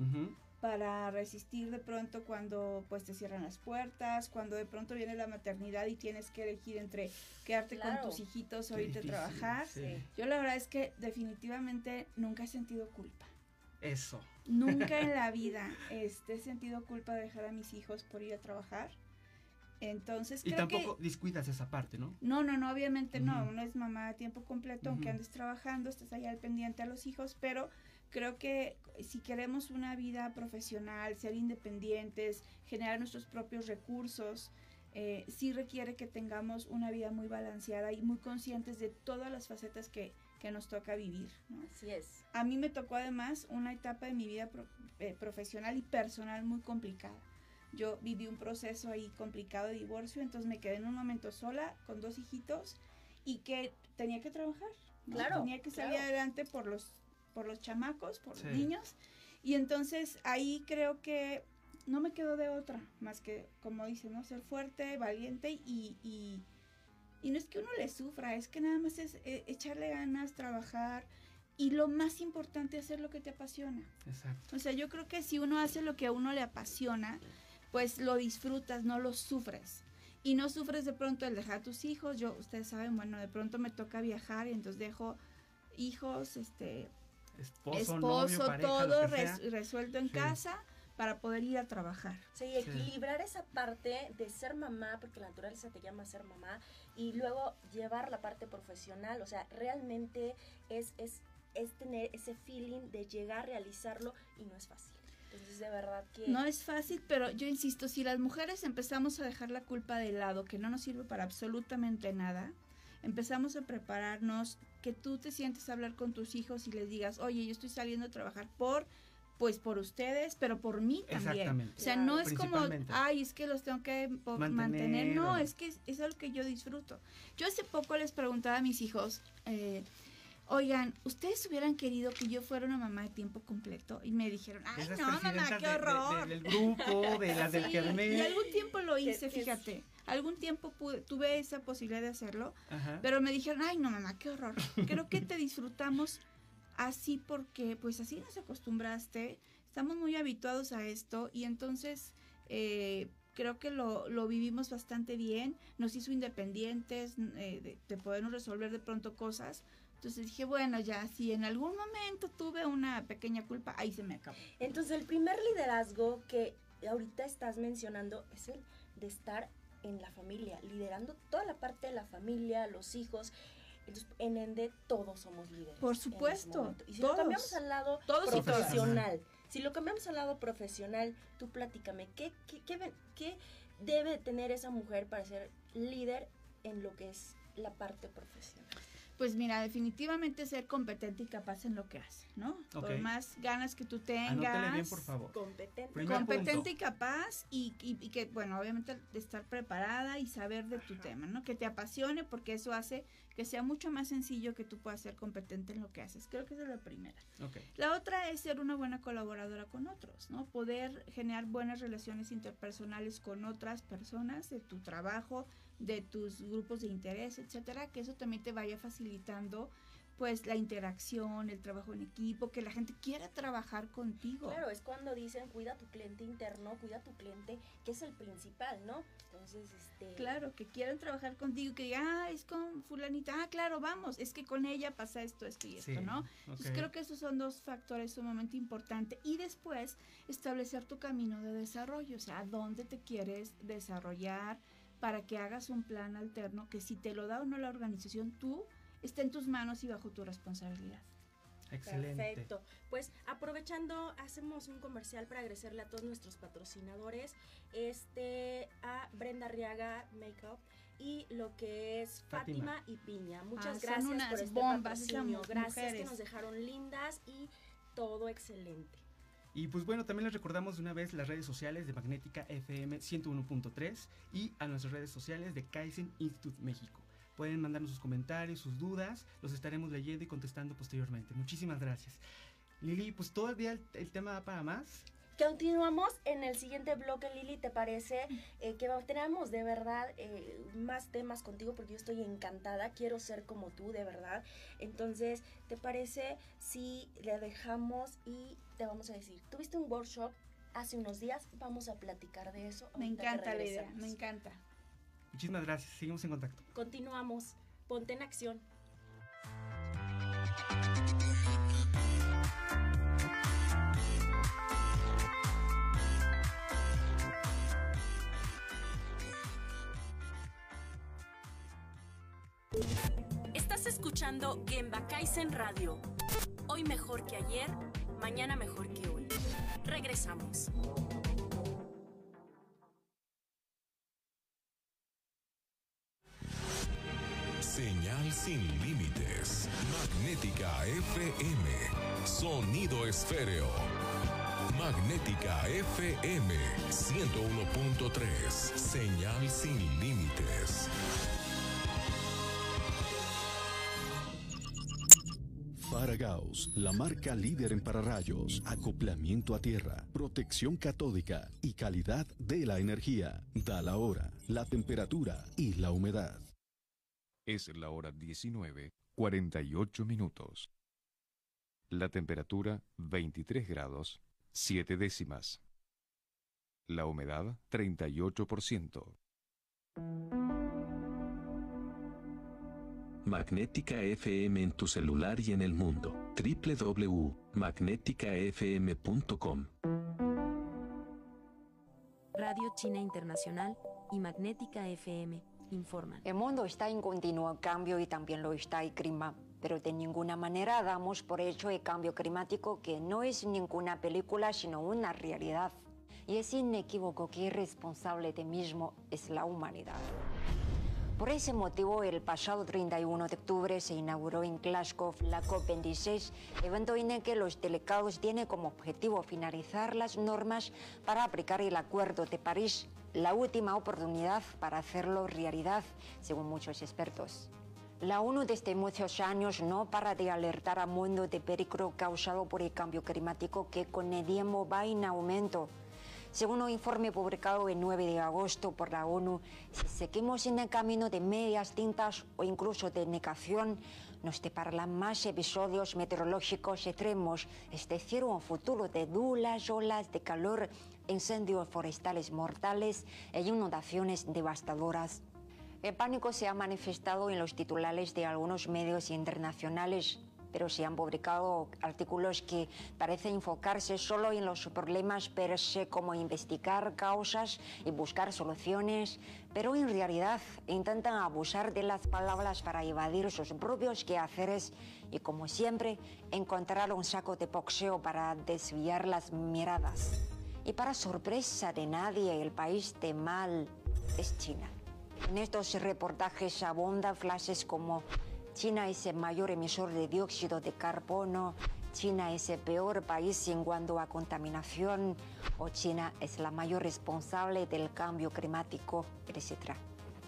P: Para resistir de pronto cuando pues te cierran las puertas, cuando de pronto viene la maternidad y tienes que elegir entre quedarte
O: Claro.
P: con tus hijitos o
A: Qué
P: irte a trabajar.
A: sí.
P: Yo la verdad es que definitivamente nunca he sentido culpa.
A: Eso.
P: Nunca en la vida este, he sentido culpa de dejar a mis hijos por ir a trabajar. Entonces,
A: Y
P: creo que-
A: tampoco descuidas esa parte, ¿no?
P: no, no, no, obviamente no,
A: Ujú.
P: uno es mamá a tiempo completo, aunque andes trabajando, estás ahí al pendiente a los hijos, pero creo que si queremos una vida profesional, ser independientes, generar nuestros propios recursos, eh, sí requiere que tengamos una vida muy balanceada y muy conscientes de todas las facetas que, que nos toca vivir. ¿no?
O: Así es.
P: A mí me tocó además una etapa de mi vida pro- eh, profesional y personal muy complicada. Yo viví un proceso ahí complicado de divorcio, entonces me quedé en un momento sola con dos hijitos y que tenía que trabajar. ¿no?
O: Claro,
P: Tenía que salir
O: claro.
P: adelante por los, por los chamacos, por
O: Sí.
P: los niños. Y entonces ahí creo que no me quedó de otra, más que, como dice, ¿no? Ser fuerte, valiente y, y, y no es que uno le sufra, es que nada más es eh, echarle ganas, trabajar y lo más importante, hacer lo que te apasiona.
A: Exacto.
P: O sea, yo creo que si uno hace lo que a uno le apasiona, pues lo disfrutas, no lo sufres. Y no sufres de pronto el dejar a tus hijos. Yo, ustedes saben, bueno, de pronto me toca viajar y entonces dejo hijos, este,
A: Esposo,
P: esposo,
A: novio, pareja,
P: todo
A: lo que sea.
P: res- resuelto en
A: Sí.
P: casa para poder ir a trabajar.
O: Sí, equilibrar esa parte de ser mamá, porque la naturaleza te llama a ser mamá, y luego llevar la parte profesional, o sea, realmente es, es, es tener ese feeling de llegar a realizarlo y no es fácil. Entonces, de verdad que...
P: No es fácil, pero yo insisto, si las mujeres empezamos a dejar la culpa de lado, que no nos sirve para absolutamente nada, empezamos a prepararnos, que tú te sientes a hablar con tus hijos y les digas, oye, yo estoy saliendo a trabajar por, pues por ustedes, pero por mí también.
A: Exactamente.
P: O sea, no es como, ay, es que los tengo que
A: Mantener,
P: mantener. No,
A: o-
P: es que es, es algo que yo disfruto. Yo hace poco les preguntaba a mis hijos, eh, oigan, ¿ustedes hubieran querido que yo fuera una mamá de tiempo completo? Y me dijeron, ay,
A: Esas
P: no, mamá, qué
A: de- de-
P: horror.
A: del grupo, de las del
P: Sí,
A: Kermés.
P: Y algún tiempo lo
O: Que-
P: hice,
O: que es-
P: fíjate. Algún tiempo pude- tuve esa posibilidad de hacerlo,
A: Ajá.
P: pero me dijeron, ay, no, mamá, qué horror. Creo que te disfrutamos así porque, pues así nos acostumbraste, estamos muy habituados a esto y entonces eh, creo que lo, lo vivimos bastante bien, nos hizo independientes, eh, de, de podernos resolver de pronto cosas. Entonces dije, bueno, ya, si en algún momento tuve una pequeña culpa, ahí se me acabó.
O: Entonces, el primer liderazgo que ahorita estás mencionando es el de estar en la familia, liderando toda la parte de la familia, los hijos. Entonces, en Ende todos somos líderes.
P: Por supuesto.
O: Y si
P: todos.
O: lo cambiamos al lado
P: Todos
O: profesional, si lo cambiamos al lado profesional, tú platícame, ¿qué, qué, qué, qué debe tener esa mujer para ser líder en lo que es la parte profesional?
P: Pues mira, definitivamente ser competente y capaz en lo que hace, ¿no? Por más ganas que tú tengas.
A: Anótele bien, por favor.
O: Competente.
A: Primer
P: competente
A: punto.
P: y capaz y, y- y que, bueno, obviamente de estar preparada y saber de tu tema, ¿no? Que te apasione porque eso hace que sea mucho más sencillo que tú puedas ser competente en lo que haces. Creo que esa es la primera. La otra es ser una buena colaboradora con otros, ¿no? Poder generar buenas relaciones interpersonales con otras personas de tu trabajo, de tus grupos de interés, etcétera, que eso también te vaya facilitando pues la interacción, el trabajo en equipo, que la gente quiera trabajar contigo.
O: Claro, es cuando dicen cuida tu cliente interno, cuida tu cliente, que es el principal, ¿no? Entonces, este...
P: Claro, que quieran trabajar contigo, que digan, ah, es con fulanita, ah, claro, vamos, es que con ella pasa esto, esto y esto,
A: Sí,
P: ¿no? Entonces creo que esos son dos factores sumamente importantes. Y después, establecer tu camino de desarrollo, o sea, a dónde te quieres desarrollar para que hagas un plan alterno que si te lo da o no la organización, tú está en tus manos y bajo tu responsabilidad.
A: Excelente.
O: Perfecto. Pues aprovechando, hacemos un comercial para agradecerle a todos nuestros patrocinadores, este a Brenda Riaga Makeup y lo que es
A: Fátima.
O: Fátima, y Piña. Muchas
P: Ah, son
O: gracias
P: unas
O: por este
P: bombas
O: patrocinio. Gracias que nos dejaron lindas y todo excelente.
A: Y pues bueno, también les recordamos de una vez las redes sociales de Magnética FM 101.3 y a nuestras redes sociales de Kaizen Institute México. Pueden mandarnos sus comentarios, sus dudas, los estaremos leyendo y contestando posteriormente. Muchísimas gracias. Lili, pues todavía el, tema va para más.
O: Continuamos en el siguiente bloque, Lili, ¿te parece eh, que tenemos de verdad eh, más temas contigo? Porque yo estoy encantada, quiero ser como tú, de verdad. Entonces, ¿te parece si le dejamos y vamos a decir, tuviste un workshop hace unos días, vamos a platicar de eso.
P: Me encanta la idea, me encanta.
A: Muchísimas gracias, seguimos en contacto.
O: Continuamos, ponte en acción.
D: Estás escuchando Genba Kaizen Radio. Hoy mejor que ayer mañana mejor que hoy. Regresamos.
E: Señal sin límites. Magnética FM. Sonido esféreo. Magnética FM 101.3. Señal sin límites.
F: Faragaos, la marca líder en pararrayos, acoplamiento a tierra, protección catódica y calidad de la energía. Da la hora, la temperatura y la humedad.
G: Es la hora 19, 48 minutos. La temperatura 23 grados, 7 décimas. La humedad 38%.
Q: Magnética FM en tu celular y en el mundo. www.magneticafm.com.
R: Radio China Internacional y Magnética FM informan.
S: El mundo está en continuo cambio y también lo está el clima, pero de ninguna manera damos por hecho el cambio climático que no es ninguna película sino una realidad. Y es inequívoco que el responsable de mismo es la humanidad. Por ese motivo, el pasado 31 de octubre se inauguró en Glasgow la COP26, evento en el que los delegados tienen como objetivo finalizar las normas para aplicar el Acuerdo de París, la última oportunidad para hacerlo realidad, según muchos expertos. La ONU desde muchos años no para de alertar al mundo de peligro causado por el cambio climático que con el tiempo va en aumento. Según un informe publicado el 9 de agosto por la ONU, si seguimos en el camino de medias tintas o incluso de negación, nos depararán más episodios meteorológicos extremos, es decir, un futuro de duras olas de calor, incendios forestales mortales e inundaciones devastadoras. El pánico se ha manifestado en los titulares de algunos medios internacionales, pero se han publicado artículos que parecen enfocarse solo en los problemas per se, como investigar causas y buscar soluciones, pero en realidad intentan abusar de las palabras para evadir sus propios quehaceres y, como siempre, encontrar un saco de boxeo para desviar las miradas. Y para sorpresa de nadie, el país de mal es China. En estos reportajes abundan frases como China es el mayor emisor de dióxido de carbono, China es el peor país en cuanto a contaminación o China es la mayor responsable del cambio climático, etc.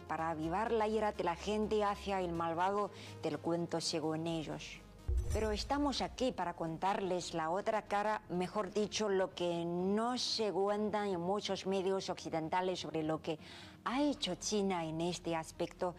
S: Para avivar la ira de la gente hacia el malvado del cuento según ellos. Pero estamos aquí para contarles la otra cara, mejor dicho, lo que no se cuenta en muchos medios occidentales sobre lo que ha hecho China en este aspecto.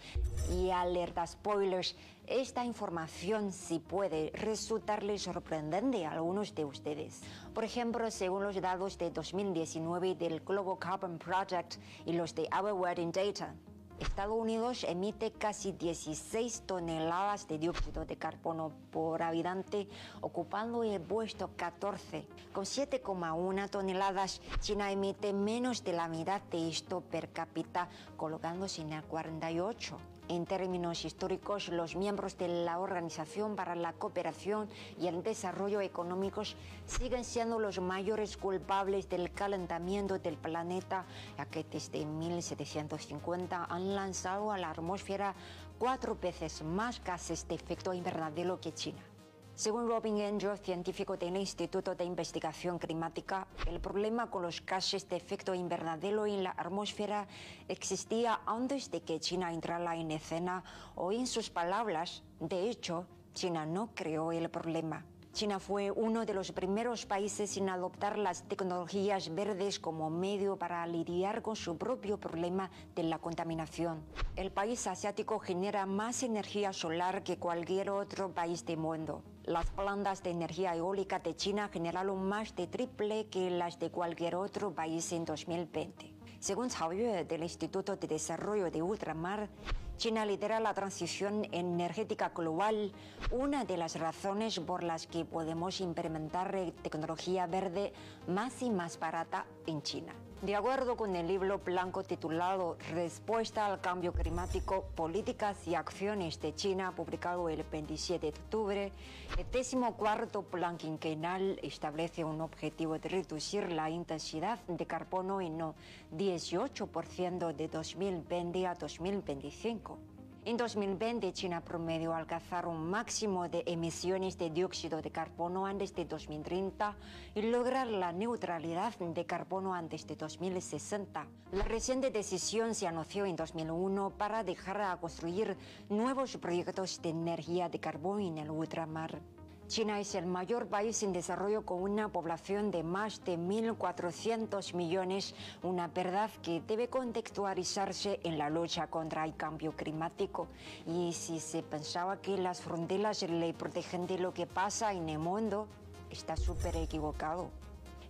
S: Y alerta spoilers, esta información si puede resultarles sorprendente a algunos de ustedes. Por ejemplo, según los datos de 2019 del Global Carbon Project y los de Our Wedding Data, Estados Unidos emite casi 16 toneladas de dióxido de carbono por habitante, ocupando el puesto 14. Con 7,1 toneladas, China emite menos de la mitad de esto per cápita, colocándose en el 48. En términos históricos, los miembros de la Organización para la Cooperación y el Desarrollo Económicos siguen siendo los mayores culpables del calentamiento del planeta, ya que desde 1750 han lanzado a la atmósfera cuatro veces más gases de efecto invernadero que China. Según Robin Angel, científico del Instituto de Investigación Climática, el problema con los gases de efecto invernadero en la atmósfera existía antes de que China entrara en escena o en sus palabras, de hecho, China no creó el problema. China fue uno de los primeros países en adoptar las tecnologías verdes como medio para lidiar con su propio problema de la contaminación. El país asiático genera más energía solar que cualquier otro país del mundo. Las plantas de energía eólica de China generaron más de triple que las de cualquier otro país en 2020. Según Cao del Instituto de Desarrollo de Ultramar, China lidera la transición energética global, una de las razones por las que podemos implementar tecnología verde más y más barata en China. De acuerdo con el libro blanco titulado Respuesta al cambio climático, políticas y acciones de China, publicado el 27 de octubre, el décimo cuarto plan quinquenal establece un objetivo de reducir la intensidad de carbono en un 18% de 2020 a 2025. En 2020, China promedió alcanzar un máximo de emisiones de dióxido de carbono antes de 2030 y lograr la neutralidad de carbono antes de 2060. La reciente decisión se anunció en 2001 para dejar a construir nuevos proyectos de energía de carbono en el ultramar. China es el mayor país en desarrollo con una población de más de 1.400 millones, una verdad que debe contextualizarse en la lucha contra el cambio climático. Y si se pensaba que las fronteras le protegen de lo que pasa en el mundo, está súper equivocado.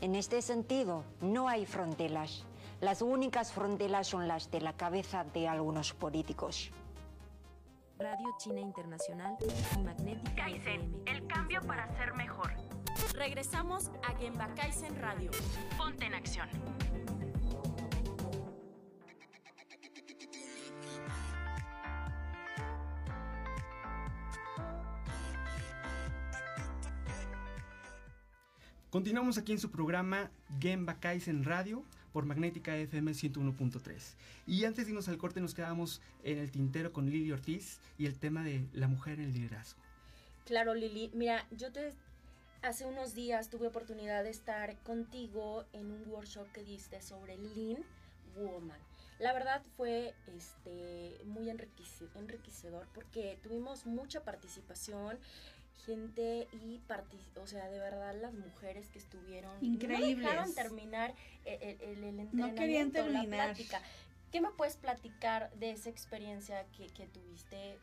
S: En este sentido, no hay fronteras. Las únicas fronteras son las de la cabeza de algunos políticos.
R: Radio China Internacional y Magnética
D: Kaizen,
R: FM.
D: el cambio para ser mejor. Regresamos a Gemba Kaizen Radio. Ponte en acción.
A: Continuamos aquí en su programa Gemba Kaizen Radio por Magnética FM 101.3. Y antes de irnos al corte nos quedamos en el tintero con Lili Ortiz y el tema de la mujer en el liderazgo.
O: Claro, Lili. Mira, yo te hace unos días tuve oportunidad de estar contigo en un workshop que diste sobre Lean Woman. La verdad fue este muy enriquece- enriquecedor porque tuvimos mucha participación, gente y o sea, de verdad las mujeres que estuvieron no
P: Increíbles.
O: dejaron terminar el, el, el- el
P: No querían
O: entrenamiento, la
P: terminar.
O: plática. ¿Qué me puedes platicar de esa experiencia que, que tuviste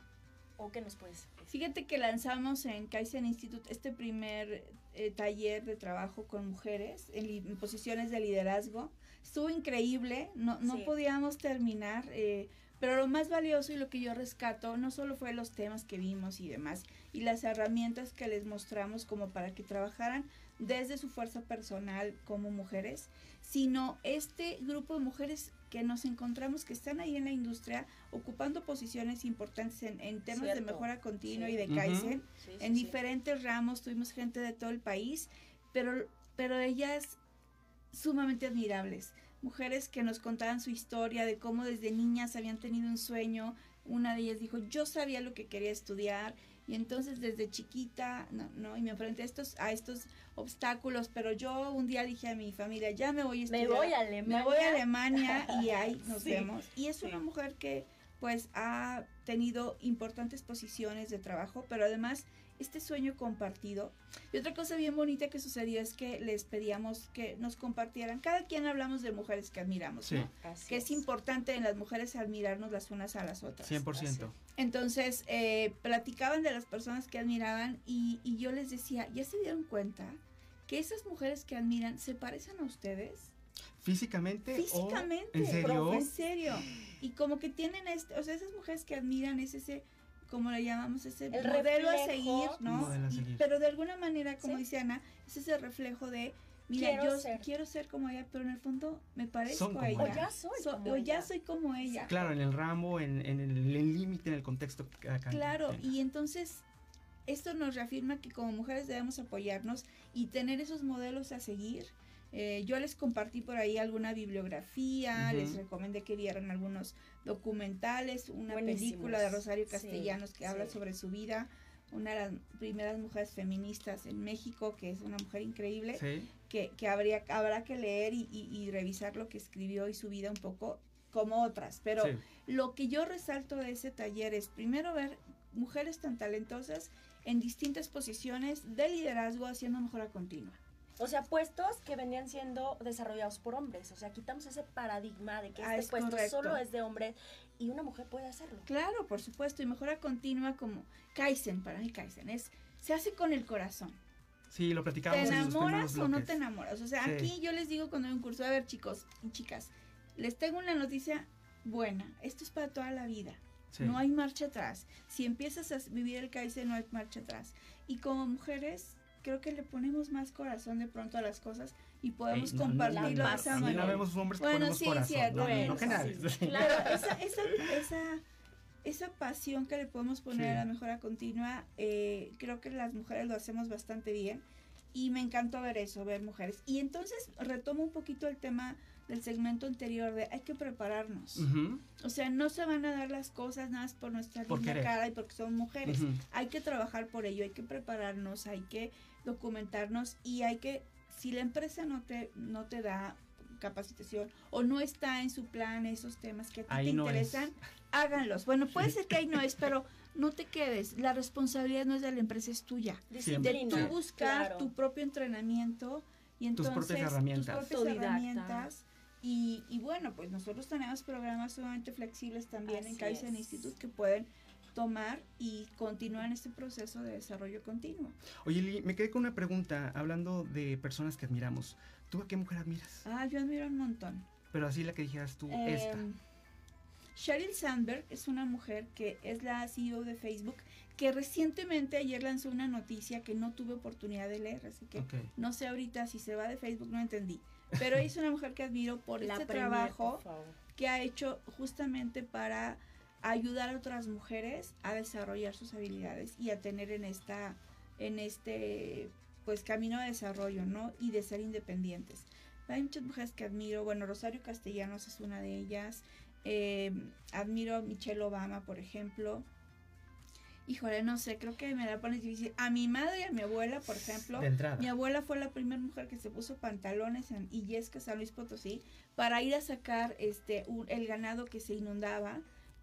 O: o que nos puedes
P: Fíjate que lanzamos en Kaizen Institute este primer eh, taller de trabajo con mujeres en, posiciones de liderazgo. Estuvo increíble, no, no
O: Sí.
P: podíamos terminar, eh, pero lo más valioso y lo que yo rescato no solo fue los temas que vimos y demás, y las herramientas que les mostramos como para que trabajaran desde su fuerza personal como mujeres, sino este grupo de mujeres que nos encontramos que están ahí en la industria ocupando posiciones importantes en, en temas de
O: Cierto.
P: mejora continua
O: Sí.
P: y de. Kaizen.
O: Sí, sí,
P: en
O: sí.
P: diferentes ramos tuvimos gente de todo el país, pero, pero ellas sumamente admirables. Mujeres que nos contaban su historia de cómo desde niñas habían tenido un sueño. Una de ellas dijo, yo sabía lo que quería estudiar y entonces desde chiquita, no, no, y me enfrenté a estos, a estos obstáculos, pero yo un día dije a mi familia, ya me voy a
O: Me
P: estudiar.
O: voy a Alemania.
P: Me voy a Alemania y ahí nos
O: Sí.
P: vemos. Y es una mujer que pues ha tenido importantes posiciones de trabajo, pero además este sueño compartido. Y otra cosa bien bonita que sucedió es que les pedíamos que nos compartieran. Cada quien hablamos de mujeres que admiramos,
A: Sí.
P: ¿no? Que es importante en las mujeres admirarnos las unas a las otras.
A: 100%.
P: Entonces, eh, platicaban de las personas que admiraban y, y yo les decía, ¿ya se dieron cuenta que esas mujeres que admiran se parecen a ustedes?
A: ¿Físicamente? o-
P: Físicamente.
A: ¿En serio?
P: En serio. Y como que tienen este, o sea, esas mujeres que admiran es ese, como le llamamos, ese
O: El
P: modelo a seguir, ¿no?
A: A seguir.
P: pero de alguna manera, como
O: Sí.
P: dice Ana, es ese reflejo de, mira,
O: Quiero
P: yo
O: ser.
P: quiero ser como ella, pero en el fondo me parezco
A: Son
P: a
A: como
P: ella.
A: ella.
O: O ya soy
P: So-
O: como
P: o ya
O: ella.
P: soy como ella.
A: Claro, en el ramo, en, en el límite, en el contexto que quien
P: Claro, y entonces esto nos reafirma que como mujeres debemos apoyarnos y tener esos modelos a seguir. Eh, yo les compartí por ahí alguna bibliografía, les recomendé que vieran algunos documentales, una
O: Buenísimos.
P: película de Rosario
O: Sí,
P: Castellanos que habla
O: sí.
P: sobre su vida, una de las primeras mujeres feministas en México, que es una mujer increíble,
A: Sí.
P: que, que habría, habrá que leer y, y- y revisar lo que escribió y su vida un poco como otras. Pero lo que yo resalto de ese taller es primero ver mujeres tan talentosas en distintas posiciones de liderazgo haciendo mejora continua.
O: O sea, puestos que venían siendo desarrollados por hombres. O sea, quitamos ese paradigma de que
P: Ah,
O: este
P: es
O: puesto
P: correcto.
O: solo es de hombres y una mujer puede hacerlo.
P: Claro, por supuesto, y mejora continua como Kaizen, para mí Kaizen es, se hace con el corazón.
A: Sí, lo
P: ¿Te
A: en los primeros
P: enamoras o no te enamoras? O sea,
A: Sí.
P: aquí yo les digo cuando hay un curso, a ver chicos y chicas, les tengo una noticia buena, esto es para toda la vida.
A: Sí.
P: No hay marcha atrás. Si empiezas a vivir el Kaizen, no hay marcha atrás. Y como mujeres, creo que le ponemos más corazón de pronto a las cosas y podemos
A: Ey, no,
P: compartirlo
A: no,
P: de esa manera.
A: no vemos hombres que
P: bueno, sí,
A: corazón.
P: cierto.
A: no,
P: bueno,
A: no, que
P: sí,
A: nadie.
P: sí. Pero esa, esa, esa, esa pasión que le podemos poner
A: Sí.
P: a la mejora continua, eh, creo que las mujeres lo hacemos bastante bien. Y me encantó ver eso, ver mujeres. Y entonces retomo un poquito el tema del segmento anterior de hay que prepararnos. O sea, no se van a dar las cosas nada más por nuestra
A: Por
P: linda cara y porque son mujeres. Hay que trabajar por ello, hay que prepararnos, hay que documentarnos y hay que, si la empresa no te, no te da capacitación o no está en su plan esos temas que a ti
A: Ahí
P: te
A: no es.
P: interesan, háganlos. Bueno, puede ser que ahí no es, pero no te quedes. La responsabilidad no es de la empresa, es tuya.
O: Disciplina,
P: De tú buscar
O: claro.
P: tu propio entrenamiento y
A: Tus
P: entonces
A: propias herramientas.
P: tus propias
B: Autodidacta.
P: herramientas. Y, y bueno, pues nosotros tenemos programas sumamente flexibles también en
O: Así
P: Kaizen
O: es.
P: Institute que pueden tomar y continuar en este proceso de desarrollo continuo.
A: Oye, Lili, me quedé con una pregunta hablando de personas que admiramos. ¿Tú a qué mujer admiras?
P: Ah, yo admiro un montón.
A: Pero así la que dijeras tú, esta.
P: Em, Sheryl Sandberg es una mujer que es la CEO de Facebook que recientemente ayer lanzó una noticia que no tuve oportunidad de leer, así que no sé ahorita si se va de Facebook, no entendí. Pero ella es una mujer que admiro por
O: La
P: este
O: premier,
P: trabajo
O: por
P: que ha hecho justamente para ayudar a otras mujeres a desarrollar sus habilidades y a tener en esta en este pues camino de desarrollo, ¿no? Y de ser independientes. Hay muchas mujeres que admiro, bueno, Rosario Castellanos es una de ellas, eh, admiro a Michelle Obama, por ejemplo. Híjole, no sé, creo que me la pones difícil. A mi madre y a mi abuela, por ejemplo,
A: De entrada.
P: mi abuela fue la primera mujer que se puso pantalones en Illesca, San Luis Potosí, para ir a sacar este un- el ganado que se inundaba.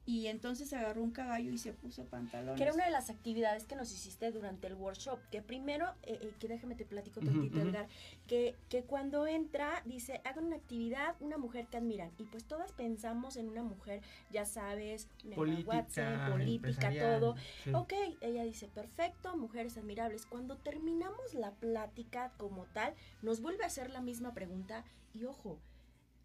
P: Y entonces agarró un caballo y se puso pantalones.
O: Que era una de las actividades que nos hiciste durante el workshop. Que primero, eh, eh, que déjame te platico tantito,
A: ujú.
O: Edgar, que, que cuando entra dice, hagan una actividad, una mujer que admiran. Y pues todas pensamos en una mujer, ya sabes,
A: Política,
O: Watson, política, todo.
A: sí.
O: Ok, ella dice, perfecto, mujeres admirables. Cuando terminamos la plática como tal, nos vuelve a hacer la misma pregunta. Y ojo,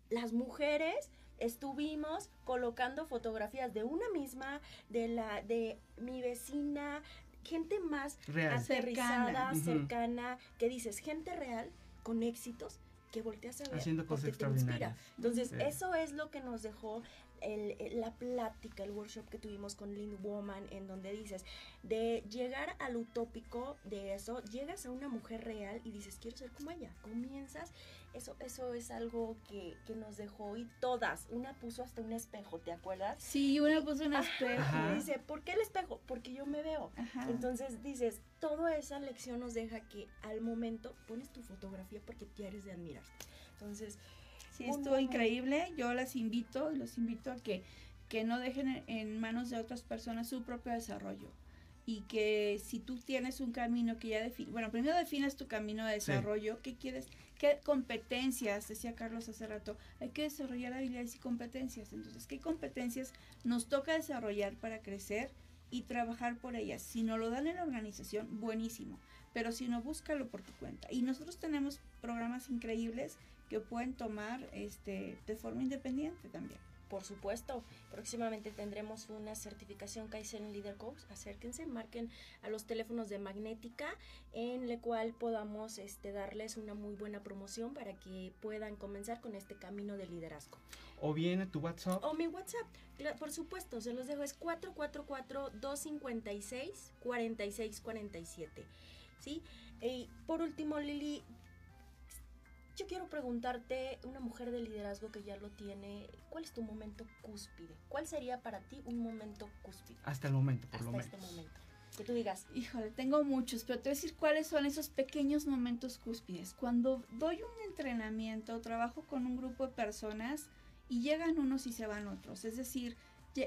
O: las mujeres estuvimos colocando fotografías de una misma, de la de mi vecina, gente más
A: Real.
O: aterrizada,
A: Cercana.
O: que dices, gente real con éxitos que volteas a ver
A: Haciendo cosas
O: porque te inspira.
A: extraordinarias.
O: Entonces,
A: Sí.
O: eso es lo que nos dejó el- el- la plática, el workshop que tuvimos con Lind Woman, en donde dices, de llegar al utópico de eso, llegas a una mujer real y dices, quiero ser como ella. Comienzas, eso, eso es algo que, que nos dejó y todas, una puso hasta un espejo, ¿te acuerdas?
P: Sí, una puso un
O: Ajá,
P: espejo.
O: y dice, ¿por qué el espejo? Porque yo me veo.
P: Ajá.
O: Entonces dices, toda esa lección nos deja que al momento pones tu fotografía porque quieres de admirarte. Entonces,
P: Sí,
O: muy,
P: estuvo
O: muy,
P: increíble. Yo las invito, los invito a que, que no dejen en- manos de otras personas su propio desarrollo. Y que si tú tienes un camino que ya define, bueno, primero defines tu camino de
A: Sí.
P: desarrollo, qué quieres, qué competencias, decía Carlos hace rato, hay que desarrollar habilidades y competencias. Entonces, ¿qué competencias nos toca desarrollar para crecer y trabajar por ellas? Si no lo dan en la organización, buenísimo. Pero si no, búscalo por tu cuenta. Y nosotros tenemos programas increíbles que pueden tomar este de forma independiente también.
O: Por supuesto, próximamente tendremos una certificación Kaizen Leader Coach. Acérquense, marquen a los teléfonos de Magnética, en la cual podamos este, darles una muy buena promoción para que puedan comenzar con este camino de liderazgo.
A: O bien tu WhatsApp.
O: O mi WhatsApp, por supuesto, se los dejo, es 444-256-4647. ¿Sí? Y por último, Lili, yo quiero preguntarte, una mujer de liderazgo que ya lo tiene, ¿cuál es tu momento cúspide? ¿Cuál sería para ti un momento cúspide?
A: Hasta el momento, por
O: Hasta
A: lo
O: este
A: menos.
O: momento. Que tú digas,
P: Híjole, tengo muchos, pero te voy a decir cuáles son esos pequeños momentos cúspides. Cuando doy un entrenamiento, trabajo con un grupo de personas y llegan unos y se van otros. Es decir,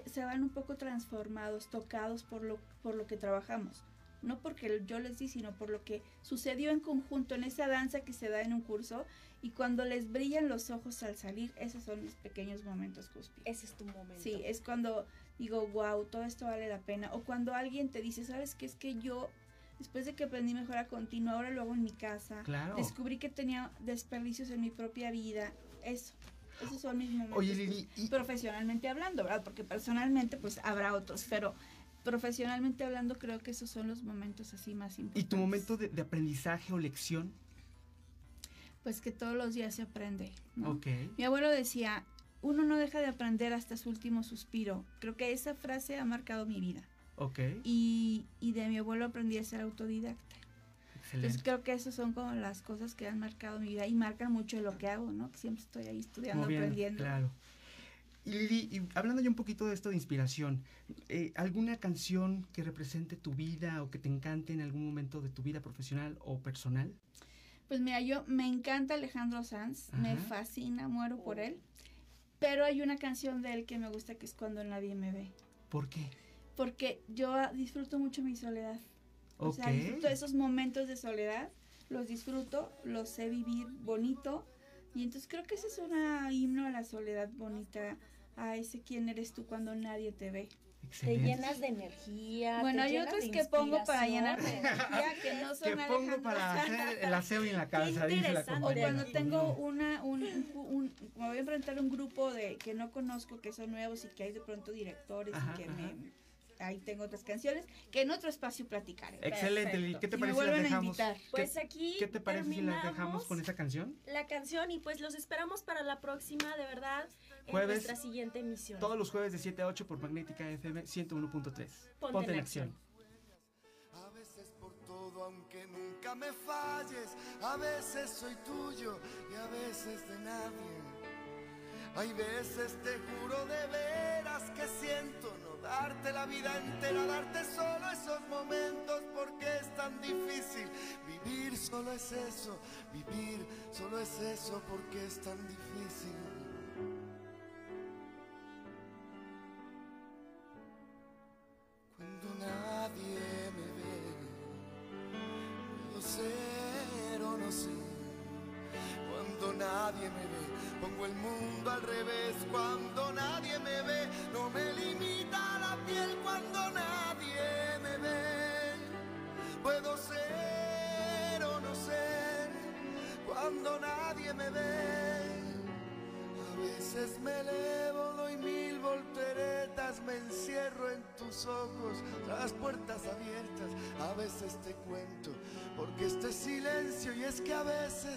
P: se van un poco transformados, tocados por lo, por lo que trabajamos. No porque yo les di, sino por lo que sucedió en conjunto en esa danza que se da en un curso. Y cuando les brillan los ojos al salir, esos son mis pequeños momentos cúspides.
O: ese es tu momento.
P: Sí, es cuando digo, wow, todo esto vale la pena. O cuando alguien te dice, ¿sabes qué? Es que yo, después de que aprendí mejora continua, ahora lo hago en mi casa.
A: Claro.
P: Descubrí que tenía desperdicios en mi propia vida. Eso. Esos son mis momentos.
A: Oye, Lili, y-
P: Profesionalmente hablando, ¿verdad? Porque personalmente, pues habrá otros. Pero profesionalmente hablando, creo que esos son los momentos así más
A: ¿Y
P: importantes.
A: tu momento de, de aprendizaje o lección?
P: Pues que todos los días se aprende. ¿no?
A: Ok.
P: Mi abuelo decía, uno no deja de aprender hasta su último suspiro. Creo que esa frase ha marcado mi vida.
A: Ok.
P: Y, y de mi abuelo aprendí a ser autodidacta. Entonces
A: Excelente.
P: creo que esas son como las cosas que han marcado mi vida y marcan mucho lo que hago, ¿no? Que siempre estoy ahí estudiando, aprendiendo.
A: Claro. Y Lili, y hablando ya un poquito de esto de inspiración, eh, ¿alguna canción que represente tu vida o que te encante en algún momento de tu vida profesional o personal?
P: Pues mira, yo me encanta Alejandro Sanz, me fascina, muero por él. Pero hay una canción de él que me gusta que es Cuando nadie me ve.
A: ¿Por qué?
P: Porque yo disfruto mucho mi soledad. O sea, disfruto esos momentos de soledad, los disfruto, los sé vivir bonito. Y entonces creo que ese es un himno a la soledad bonita, a ese quién eres tú cuando nadie te ve.
O: Te llenas de energía.
P: Bueno, hay otros que pongo para llenar de energía que no son
A: Que pongo
P: Alejandro
A: para
P: Sanz.
A: hacer el aseo en la casa, dice la
O: interesante.
P: O cuando tengo una, un, un- un- me voy a enfrentar a un grupo de que no conozco, que son nuevos y que hay de pronto directores
A: Ajá,
P: y que
A: ajá.
P: me, ahí tengo otras canciones que en otro espacio platicaré.
A: Excelente, Lili. ¿Qué te parece si las
P: vuelven a
A: dejamos?
P: invitar.
A: ¿Qué-
O: Pues aquí
A: ¿Qué te parece si las dejamos
O: terminamos
A: con esa canción?
O: La canción y pues los esperamos para la próxima, de verdad, en
A: Jueves,
O: nuestra siguiente emisión.
A: Todos los jueves de 7 a 8 por Magnética FM 101.3.
O: Ponte
A: Ponte,
O: en
A: en acción.
T: A veces por todo, aunque nunca me falles. A veces soy tuyo y a veces de nadie. Hay veces te juro de veras que siento no darte la vida entera, darte solo esos momentos porque es tan difícil. Vivir solo es eso, vivir solo es eso porque es tan difícil. A veces me elevo, doy mil volteretas, me encierro en tus ojos, las puertas abiertas. A veces te cuento, porque este silencio y es que a veces